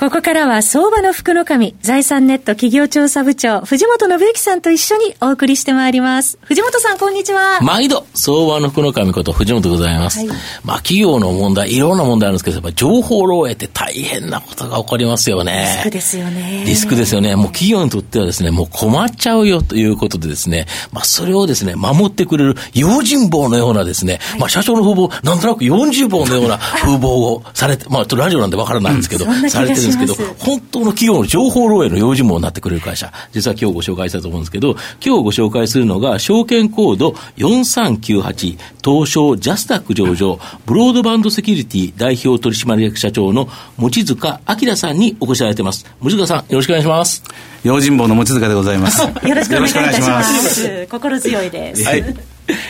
ここからは相場の福の神、財産ネット企業調査部長、藤本信之さんと一緒にお送りしてまいります。藤本さん、こんにちは。毎度、相場の福の神こと藤本でございます。はい、まあ、企業の問題、いろんな問題あるんですけど、やっぱ情報漏洩って大変なことが起こりますよね。リスクですよね。リスクですよね。もう企業にとってはですね、もう困っちゃうよということでですね、まあ、それをですね、守ってくれる用心棒のようなですね、はい、まあ、社長の風貌、なんとなく40棒のような風貌をされて、まあ、ラジオなんでわからないんですけど、うん、されてるんですけど、本当の企業の情報漏洩の用心棒になってくれる会社、実は今日ご紹介したと思うんですけど、今日ご紹介するのが、証券コード4398、東証ジャスタック上場、ブロードバンドセキュリティ代表取締役社長の望塚明さんにお越しいただいてます。望塚さん、よろしくお願いします。用心棒の望塚でございます。よろしくお願いいたします。心強いです。はい。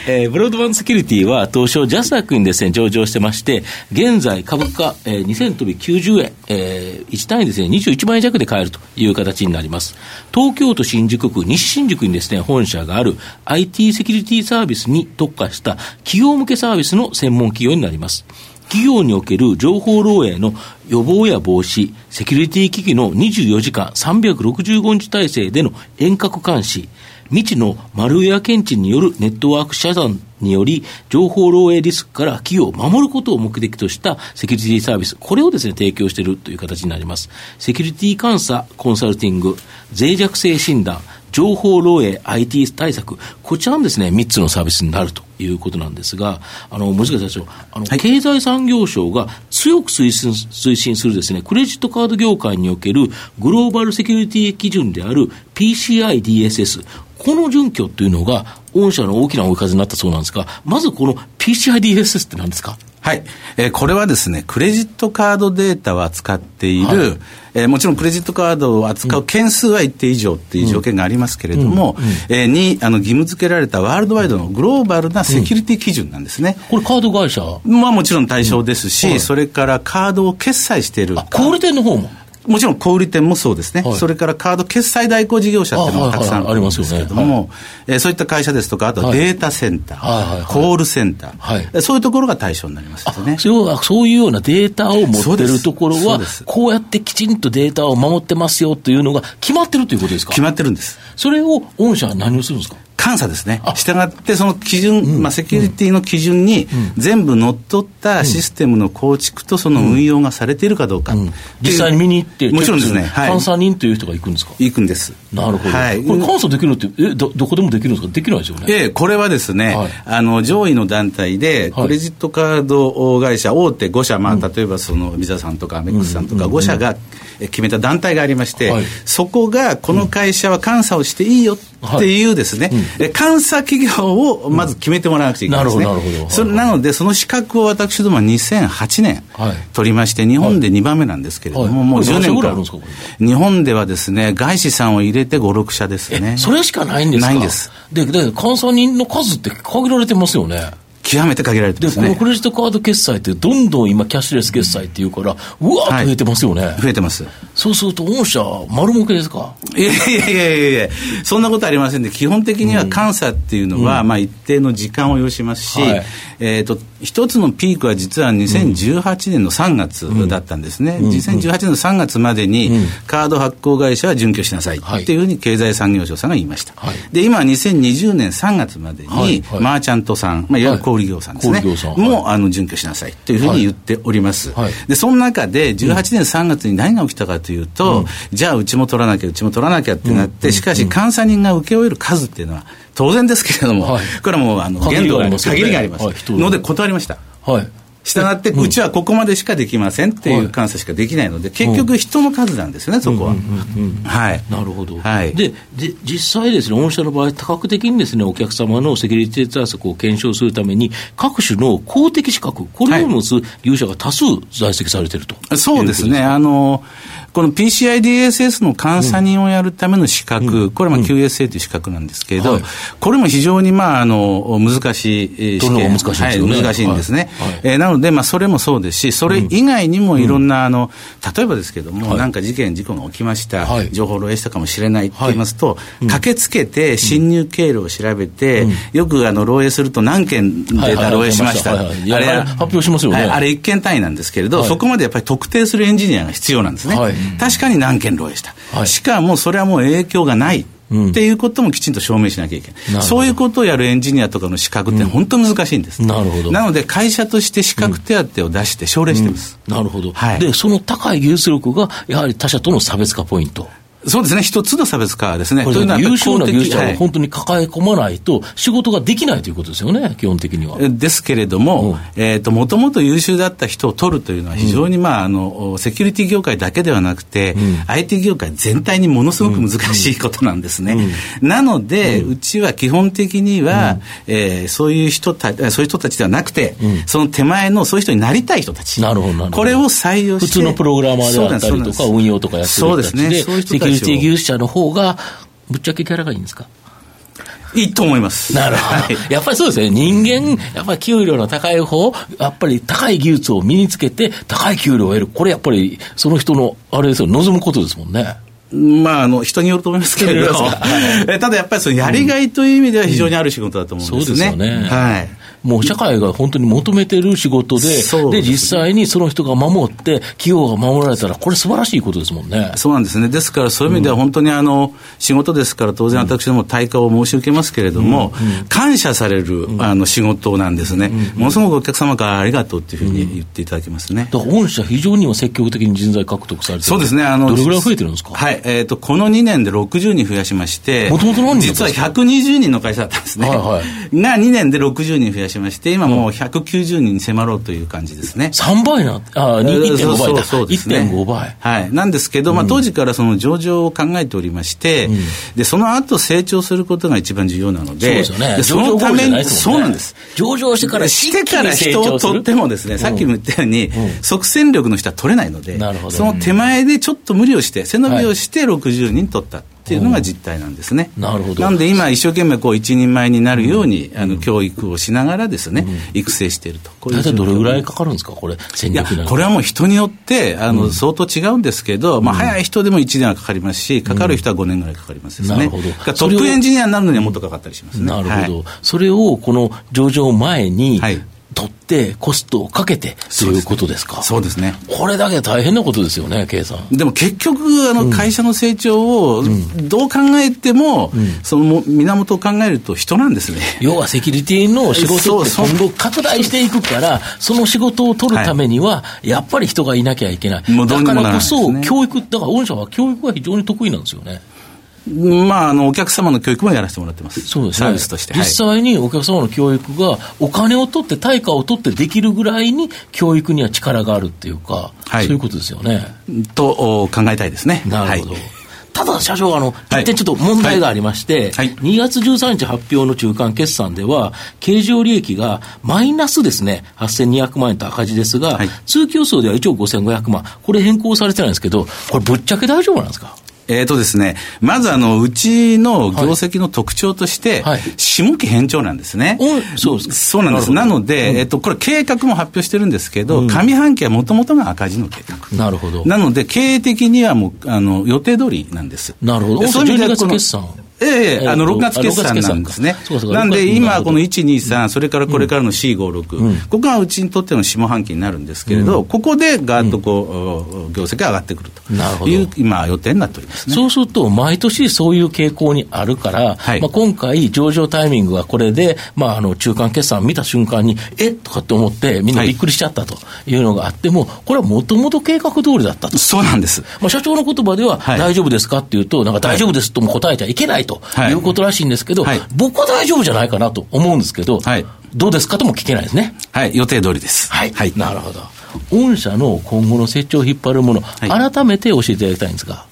えー、ブロードバンドセキュリティは東証ジャスダックにですね、上場してまして、現在株価、えー、2000飛び90円、えー、1単位ですね、21万円弱で買えるという形になります。東京都新宿区、西新宿にですね、本社がある IT セキュリティサービスに特化した企業向けサービスの専門企業になります。企業における情報漏洩の予防や防止、セキュリティ機器の24時間365日体制での遠隔監視、未知のマルウェア検知によるネットワーク遮断により、情報漏洩リスクから企業を守ることを目的としたセキュリティサービス、これをですね、提供しているという形になります。セキュリティ監査、コンサルティング、脆弱性診断、情報漏洩 IT 対策、こちらのですね、3つのサービスになるということなんですが、あの、森塚社長、あの、はい、経済産業省が強く推進推進するですね、クレジットカード業界におけるグローバルセキュリティ基準である PCI DSS、この準拠というのが、御社の大きな追い風になったそうなんですが、まずこの PCIDSS って何ですか？はい、えー、これはですね、クレジットカードデータを扱っている、はい、えー、もちろんクレジットカードを扱う件数は一定以上っていう条件がありますけれども、うんうん、えー、にあの義務付けられたワールドワイドのグローバルなセキュリティ基準なんですね。これカード会社？まあもちろん対象ですし、それからカードを決済している。小売店の方も？もちろん小売店もそうですね、はい、それからカード決済代行事業者っていうのがたくさんあるんですけれども、えそういった会社ですとか、あとデータセンター、コールセンター、はい、そういうところが対象になりますよね。そうそういうようなデータを持ってるところは、こうやってきちんとデータを守ってますよというのが決まってるということですか？決まってるんです。それを御社は何をするんですか？監査ですね。したがって、その基準、うん、まあ、セキュリティの基準に、全部乗っ取ったシステムの構築とその運用がされているかどうか。うん、実際に見に行って、もちろんですね。はい、監査人という人が行くんですか？行くんです。なるほど。はい、これ監査できるのって、え、ど、どこでもできるんですかできない？ですよね。ええ、これはですね、はい、あの、上位の団体で、クレジットカード会社、大手5社、まあ、例えばその、ビザさんとかアメックスさんとか5社が決めた団体がありまして、そこが、この会社は監査をしていいよっていうですね、監査企業をまず決めてもらわなくちゃいけないですね。なるほど、なるほど。それなので、その資格を私どもは2008年取りまして、日本で2番目なんですけれども、もう10年間。日本ではですね、外資さんを入れて5、6社ですね。それしかないんですか？ないんです。で、で、監査人の数って限られてますよね。極めて限られてます、ね、で、このクレジットカード決済って、どんどん今、キャッシュレス決済っていうから、うわーっと増えてますよね、はい、増えてます。そうすると、御社、丸儲けですか？いやいやいやいやそんなことありませんで、基本的には監査っていうのは、うん、まあ、一定の時間を要しますし、はい、えっ、ー、と、一つのピークは実は2018年の3月だったんですね。うん、2018年の3月までに、カード発行会社は準拠しなさいっていうふうに経済産業省さんが言いました。はい、で、今、2020年3月までに、はい。はい、マーチャントさん、まあ、い。わゆる小売業さんですね。も、あの、準拠しなさいというふうに言っております。で、その中で、18年3月に何が起きたかというと、じゃあ、うちも取らなきゃ、うちも取らなきゃってなって、しかし、監査人が請け負える数っていうのは、当然ですけれども、はい、これはもうあの限度が限りがあります、ので断りました。はいしたがって、うちはここまでしかできませんっていう監査しかできないので、結局、人の数なんですね、そこは。はい、なるほど、はい、でで実際ですね、御社の場合、多角的にですねお客様のセキュリティ対策を検証するために、各種の公的資格、これを持つ業者が多数在籍されていると、はい、そうですね。あのこの PCIDSS の監査人をやるための資格、うん、これは QSA という資格なんですけれど、うんはい、これも非常にまああの難しい試験。難しいですね、はい、難しいんですね。はい、えー、ななので、まあ、それもそうですし、それ以外にもいろんな、あの、例えばですけども、なんか事件、事故が起きました、情報漏洩したかもしれないって言いますと、駆けつけて侵入経路を調べて、よくあの漏洩すると何件で漏洩しました。あれ、発表しますよね。あれ1件単位なんですけれど、そこまでやっぱり特定するエンジニアが必要なんですね。確かに何件漏洩した。しかも、それはもう影響がない。っていうこともきちんと証明しなきゃいけない、そういうことをやるエンジニアとかの資格って本当難しいんです、なるほど。なので会社として資格手当を出して奨励してます、なるほど、はい、でその高い技術力がやはり他社との差別化ポイントそうですね、一つの差別化ですね。というのは優秀な技術者を本当に抱え込まないと、仕事ができないということですよね、基本的には。ですけれども、えっ、と、もともと優秀だった人を取るというのは、非常に、まあ、あの、セキュリティ業界だけではなくて、うん、IT 業界全体にものすごく難しいことなんですね。なので、うちは基本的には、うん、えー、そういう人たそういう人たちではなくて、その手前のそういう人になりたい人たち。なるほど、これを採用して。普通のプログラマーであったりとか、運用とかやってる人たちで、そうですね、技術者の方が、ぶっちゃけキャラがいいんですか？いいと思います。なるほど。はい、やっぱりそうですね。人間、やっぱり給料の高い方、やっぱり高い技術を身につけて、高い給料を得る。これやっぱり、その人の、あれですよ、望むことですもんね。まあ、あの、人によると思いますけれど、ただやっぱりそのやりがいという意味では非常にある仕事だと思うんですね。うんうん、そうですよね。はい。もう社会が本当に求めてる仕事で、で、実際にその人が守って、企業が守られたら、これ素晴らしいことですもんね。そうなんですね。ですから、そういう意味では本当にあの、仕事ですから、当然私ども対価を申し受けますけれども、感謝される、あの、仕事なんですね。ものすごくお客様からありがとうっていうふうに言っていただきますね。だから御社、非常にも積極的に人材獲得されてそうですね。あの、どれぐらい増えてるんですか？はい。えっ、と、この2年で60人増やしまして、もともと何人実は120人の会社だったんですね。はいはい。が2年で60人増やしまして、今もう190人に迫ろうという感じですね。3倍な、あ、1.5倍だ。そうですね。1.5倍。はい。なんですけど、まあ当時からその上場を考えておりまして、うん、で、その後成長することが一番重要なので、そうですよね。そのために、そうなんです。上場してからしてから人を取ってもですね、さっきも言ったように、即戦力の人は取れないので、その手前でちょっと無理をして、背伸びをして60人取った。っていうのが実態なんですね。なるほど。なんで今、一生懸命こう一人前になるように、あの教育をしながらですね、育成していると。大体どれぐらいかかるんですか、これ、戦略いや、これはもう人によって、あの、相当違うんですけど、まあ、早い人でも1年はかかりますし、かかる人は5年ぐらいかかりますですね。なるほど。トップエンジニアになるのにはもっとかかったりしますね。なるほど。それを、この上場前に、はい取って、コストをかけてということですか？そうですね。これだけ大変なことですよね、計算。でも結局、あの、会社の成長を、どう考えても、うんその源を考えると人なんですね。要はセキュリティの仕事って今後拡大していくから、その仕事を取るためには、やっぱり人がいなきゃいけない。だからこそ、教育、だから御社は教育が非常に得意なんですよね。まあ、あのお客様の教育もやらせてもらってます、そうですね、サービスとして。実際にお客様の教育が、お金を取って、対価を取ってできるぐらいに、教育には力があるっていうか、はい、そういうことですよね。と考えたいですね。なるほど。はい。ただ、社長、あの、一点ちょっと問題がありまして、はい。はい、2月13日発表の中間決算では、経常利益がマイナスですね、8200万円と赤字ですが、はい、通期予想では1億5500万、これ変更されてないんですけど、これぶっちゃけ大丈夫なんですか？えっ、ー、とですね、まずあの、うちの業績の特徴として、はい、下期偏重なんですね。そうですそうなんです。なので、うん、えっ、ー、と、これ計画も発表してるんですけど、うん、上半期はもともとが赤字の計画。なるほど。なので、経営的にはもう、あの、予定通りなんです。なるほど。そういう意味で決算。ええあの、6月決算なんですね。なんで、今、この1、2、3、それからこれからの C、5、6、ここがうちにとっての下半期になるんですけれど、ここでガーッとこう、業績が上がってくると。いう、今、予定になっておりますそうすると、毎年そういう傾向にあるから、まあ、今回、上場タイミングがこれで、まあ、あの、中間決算見た瞬間に、えとかって思って、みんなびっくりしちゃったというのがあっても、これはもともと計画通りだったと。そうなんです。まあ、社長の言葉では、大丈夫ですか？っていうと、なんか大丈夫ですとも答えちゃいけないということらしいんですけど、はい、僕は大丈夫じゃないかなと思うんですけど、はい、どうですか？とも聞けないですね。はい、予定通りです。はい。はい、なるほど。御社の今後の成長を引っ張るもの、改めて教えていただきたいんですが。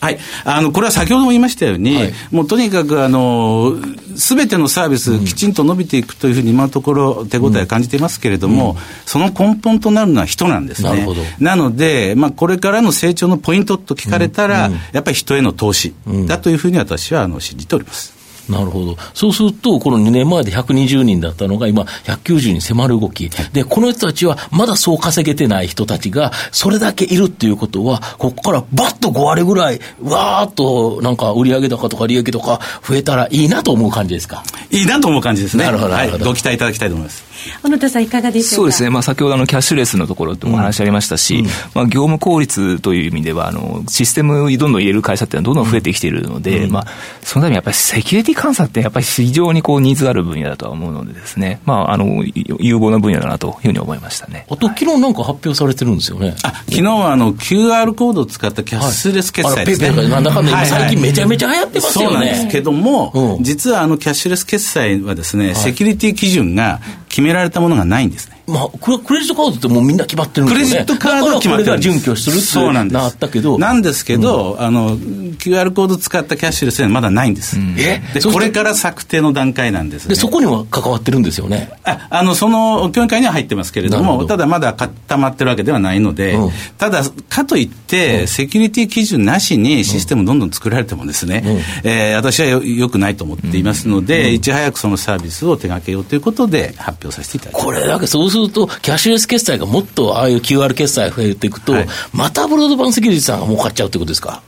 はい。あの、これは先ほども言いましたように、はい、もうとにかく、あの、すべてのサービス、きちんと伸びていくというふうに今のところ手応えを感じていますけれども、うん、その根本となるのは人なんですね。なので、まあ、これからの成長のポイントと聞かれたら、うん。うん、やっぱり人への投資だというふうに私は、あの、信じております。なるほど。そうすると、この2年前で120人だったのが今190に迫る動き。で、この人たちはまだそう稼げてない人たちがそれだけいるっていうことは、ここからバッと5割ぐらい、わーっとなんか売上高とか利益とか増えたらいいなと思う感じですか？いいなと思う感じですね。なるほど。はい。ご期待いただきたいと思います。小野田さんいかがでしょうか？そうですね。まあ先ほどあのキャッシュレスのところってお話ありましたし、うん、まあ業務効率という意味では、あの、システムにどんどん入れる会社っていうのはどんどん増えてきているので、うん、まあ、そのためにやっぱりセキュリティ監査ってやっぱり非常にこうニーズがある分野だとは思うのでですね、まあ、あの、有望な分野だなというふうに思いましたね。あと、昨日なんか発表されてるんですよね。あ、昨日はあの、QR コードを使ったキャッシュレス決済ですね。はい、ペペなんだかんだ最近めちゃめちゃ流行ってますよね。そうなんですけども、うん、実はあのキャッシュレス決済はですね、はい、セキュリティ基準が決められたものがないんですね。まあ、クレジットカードってもうみんな決まってるんでね。クレジットカードは決まってるんです。準拠するってななったけど。なんですけど、うん、あの、QR コード使ったキャッシュレスはまだないんです。うん、え？で、これから策定の段階なんです、ね、で、そこには関わってるんですよね。あ、あの、その、協議会には入ってますけれども、ど。ただまだ固まってるわけではないので、うん、ただ、かといって、セキュリティ基準なしにシステムどんどん作られてもですね、うん、えー、私はよよくないと思っていますので、いち早くそのサービスを手掛けようということで発表させていただきます。これだけそうすると、キャッシュレス決済がもっとああいう QR 決済増えていくと、はい、またブロードバンセキュリティさんが儲かっちゃうってことですか？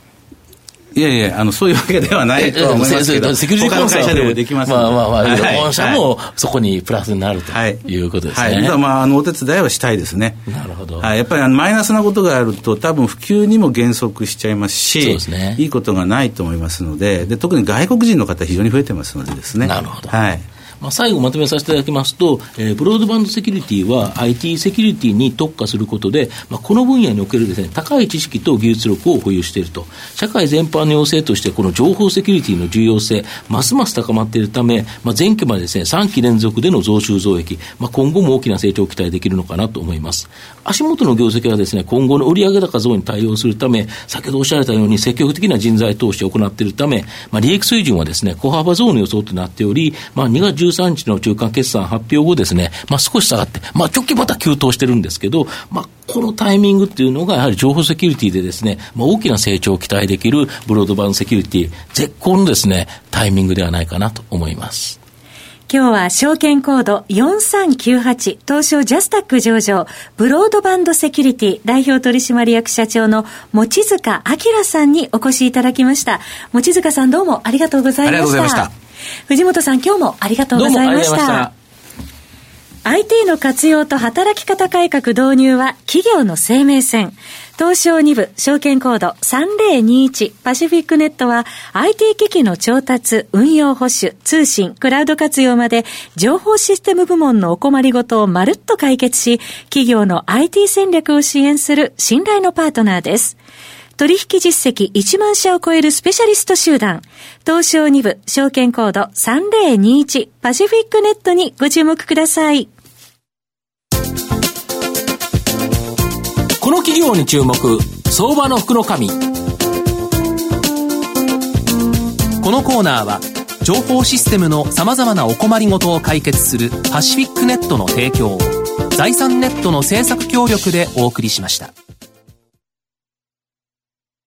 いやいや、あの、そういうわけではないと思いますけど、セキュリティコンサルでできますまあまあまあ、本社もそこにプラスになるということですね。はい。はい、まあ、あの、お手伝いはしたいですね。なるほど。はい。やっぱりあのマイナスなことがあると、多分普及にも減速しちゃいますし、そうですね。いいことがないと思いますので、で、特に外国人の方非常に増えてますのでですね。なるほど。はい。まあ、最後まとめさせていただきますと、えー、ブロードバンドセキュリティは IT セキュリティに特化することで、まあ、この分野におけるです、ね、高い知識と技術力を保有していると。社会全般の要請として、この情報セキュリティの重要性、ますます高まっているため、まあ、前期までですね、3期連続での増収増益、まあ、今後も大きな成長を期待できるのかなと思います。足元の業績はですね、今後の売上高増に対応するため、先ほどおっしゃられたように積極的な人材投資を行っているため、まあ、利益水準はですね、小幅増の予想となっており、まあ、2月13日の中間決算発表後ですね、まあ、少し下がって、まあ、直近また急騰してるんですけど、まあ、このタイミングっていうのが、やはり情報セキュリティでですね、まあ、大きな成長を期待できるブロードバンドセキュリティ、絶好のですね、タイミングではないかなと思います。今日は証券コード4398東証ジャスタック上場ブロードバンドセキュリティ代表取締役社長の望塚明さんにお越しいただきました。望塚さんどうもありがとうございました。ありがとうございました藤本さん、今日もありがとうございました。IT の活用と働き方改革導入は企業の生命線。東証2部証券コード3021パシフィックネットは IT 機器の調達、運用保守、通信、クラウド活用まで情報システム部門のお困りごとをまるっと解決し、企業の IT 戦略を支援する信頼のパートナーです。取引実績1万社を超えるスペシャリスト集団、東証2部証券コード3021パシフィックネットにご注目ください。この企業に注目、相場の福の神。このコーナーは、情報システムの様々なお困りごとを解決するパシフィックネットの提供を、財産ネットの政策協力でお送りしました。